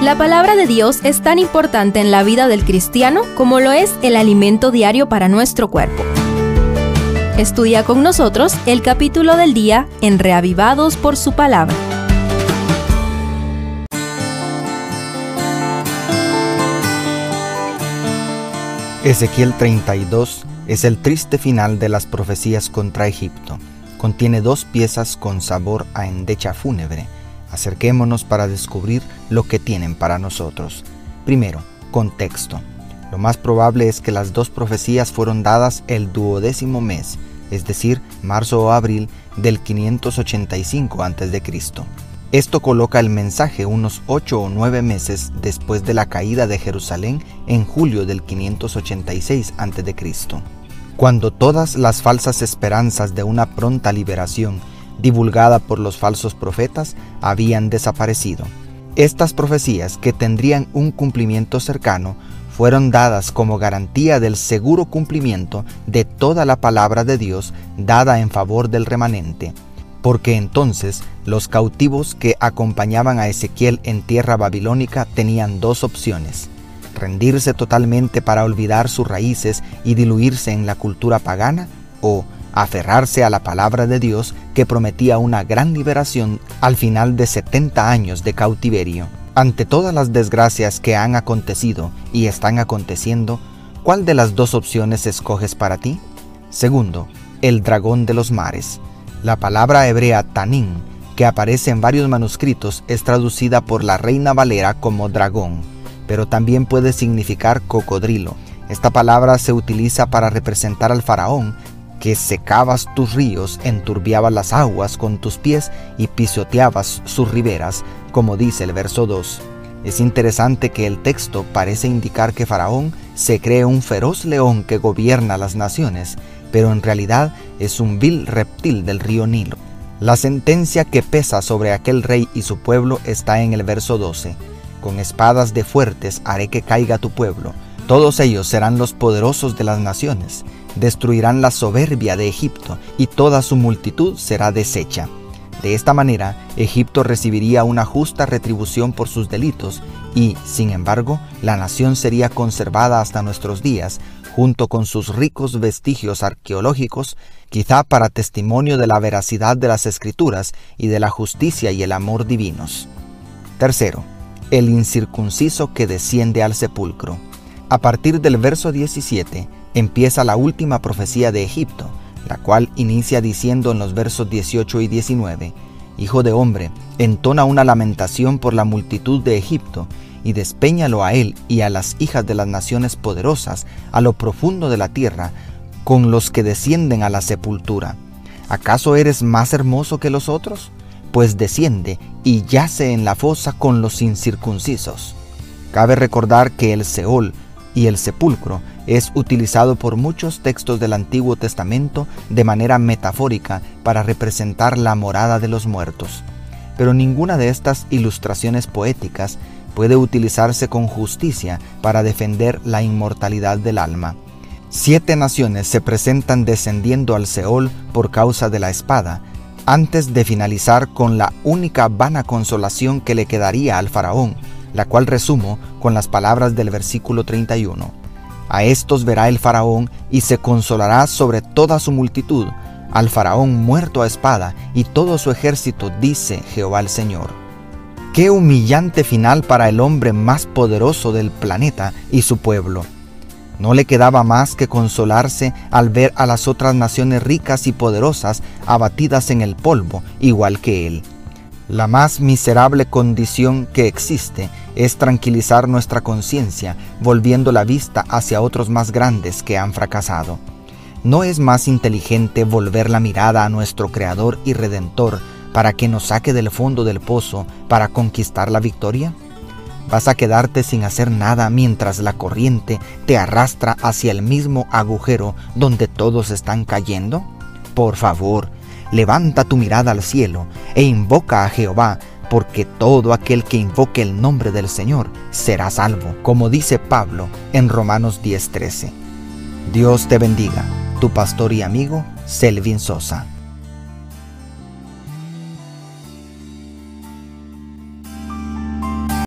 La palabra de Dios es tan importante en la vida del cristiano como lo es el alimento diario para nuestro cuerpo. Estudia con nosotros el capítulo del día en Reavivados por su palabra. Ezequiel 32 es el triste final de las profecías contra Egipto. Contiene dos piezas con sabor a endecha fúnebre Acerquémonos para descubrir lo que tienen para nosotros. Primero, contexto. Lo más probable es que las dos profecías fueron dadas el duodécimo mes, es decir, marzo o abril del 585 a.C. Esto coloca el mensaje unos ocho o nueve meses después de la caída de Jerusalén en julio del 586 a.C. Cuando todas las falsas esperanzas de una pronta liberación divulgada por los falsos profetas, habían desaparecido. Estas profecías, que tendrían un cumplimiento cercano, fueron dadas como garantía del seguro cumplimiento de toda la palabra de Dios dada en favor del remanente, porque entonces los cautivos que acompañaban a Ezequiel en tierra babilónica tenían dos opciones, rendirse totalmente para olvidar sus raíces y diluirse en la cultura pagana, o aferrarse a la palabra de Dios que prometía una gran liberación al final de 70 años de cautiverio. Ante todas las desgracias que han acontecido y están aconteciendo, ¿cuál de las dos opciones escoges para ti? Segundo, el dragón de los mares. La palabra hebrea tanín, que aparece en varios manuscritos, es traducida por la Reina Valera como dragón, pero también puede significar cocodrilo. Esta palabra se utiliza para representar al faraón que secabas tus ríos, enturbiabas las aguas con tus pies y pisoteabas sus riberas, como dice el verso 2. Es interesante que el texto parece indicar que Faraón se cree un feroz león que gobierna las naciones, pero en realidad es un vil reptil del río Nilo. La sentencia que pesa sobre aquel rey y su pueblo está en el verso 12. Con espadas de fuertes haré que caiga tu pueblo. Todos ellos serán los poderosos de las naciones destruirán la soberbia de Egipto y toda su multitud será deshecha. De esta manera, Egipto recibiría una justa retribución por sus delitos y, sin embargo, la nación sería conservada hasta nuestros días, junto con sus ricos vestigios arqueológicos, quizá para testimonio de la veracidad de las escrituras y de la justicia y el amor divinos. Tercero, el incircunciso que desciende al sepulcro. A partir del verso 17, empieza la última profecía de Egipto, la cual inicia diciendo en los versos 18 y 19, Hijo de hombre, entona una lamentación por la multitud de Egipto, y despeñalo a él y a las hijas de las naciones poderosas, a lo profundo de la tierra, con los que descienden a la sepultura. ¿Acaso eres más hermoso que los otros? Pues desciende y yace en la fosa con los incircuncisos. Cabe recordar que el Seol y el sepulcro es utilizado por muchos textos del Antiguo Testamento de manera metafórica para representar la morada de los muertos. Pero ninguna de estas ilustraciones poéticas puede utilizarse con justicia para defender la inmortalidad del alma. Siete naciones se presentan descendiendo al Seol por causa de la espada, antes de finalizar con la única vana consolación que le quedaría al faraón, la cual resumo con las palabras del versículo 31. A estos verá el faraón y se consolará sobre toda su multitud, al faraón muerto a espada y todo su ejército, dice Jehová el Señor. Qué humillante final para el hombre más poderoso del planeta y su pueblo. No le quedaba más que consolarse al ver a las otras naciones ricas y poderosas abatidas en el polvo, igual que él. La más miserable condición que existe es tranquilizar nuestra conciencia, volviendo la vista hacia otros más grandes que han fracasado. ¿No es más inteligente volver la mirada a nuestro Creador y Redentor para que nos saque del fondo del pozo para conquistar la victoria? ¿Vas a quedarte sin hacer nada mientras la corriente te arrastra hacia el mismo agujero donde todos están cayendo? Por favor, levanta tu mirada al cielo e invoca a Jehová, porque todo aquel que invoque el nombre del Señor será salvo, como dice Pablo en Romanos 10:13. Dios te bendiga, tu pastor y amigo Selvin Sosa.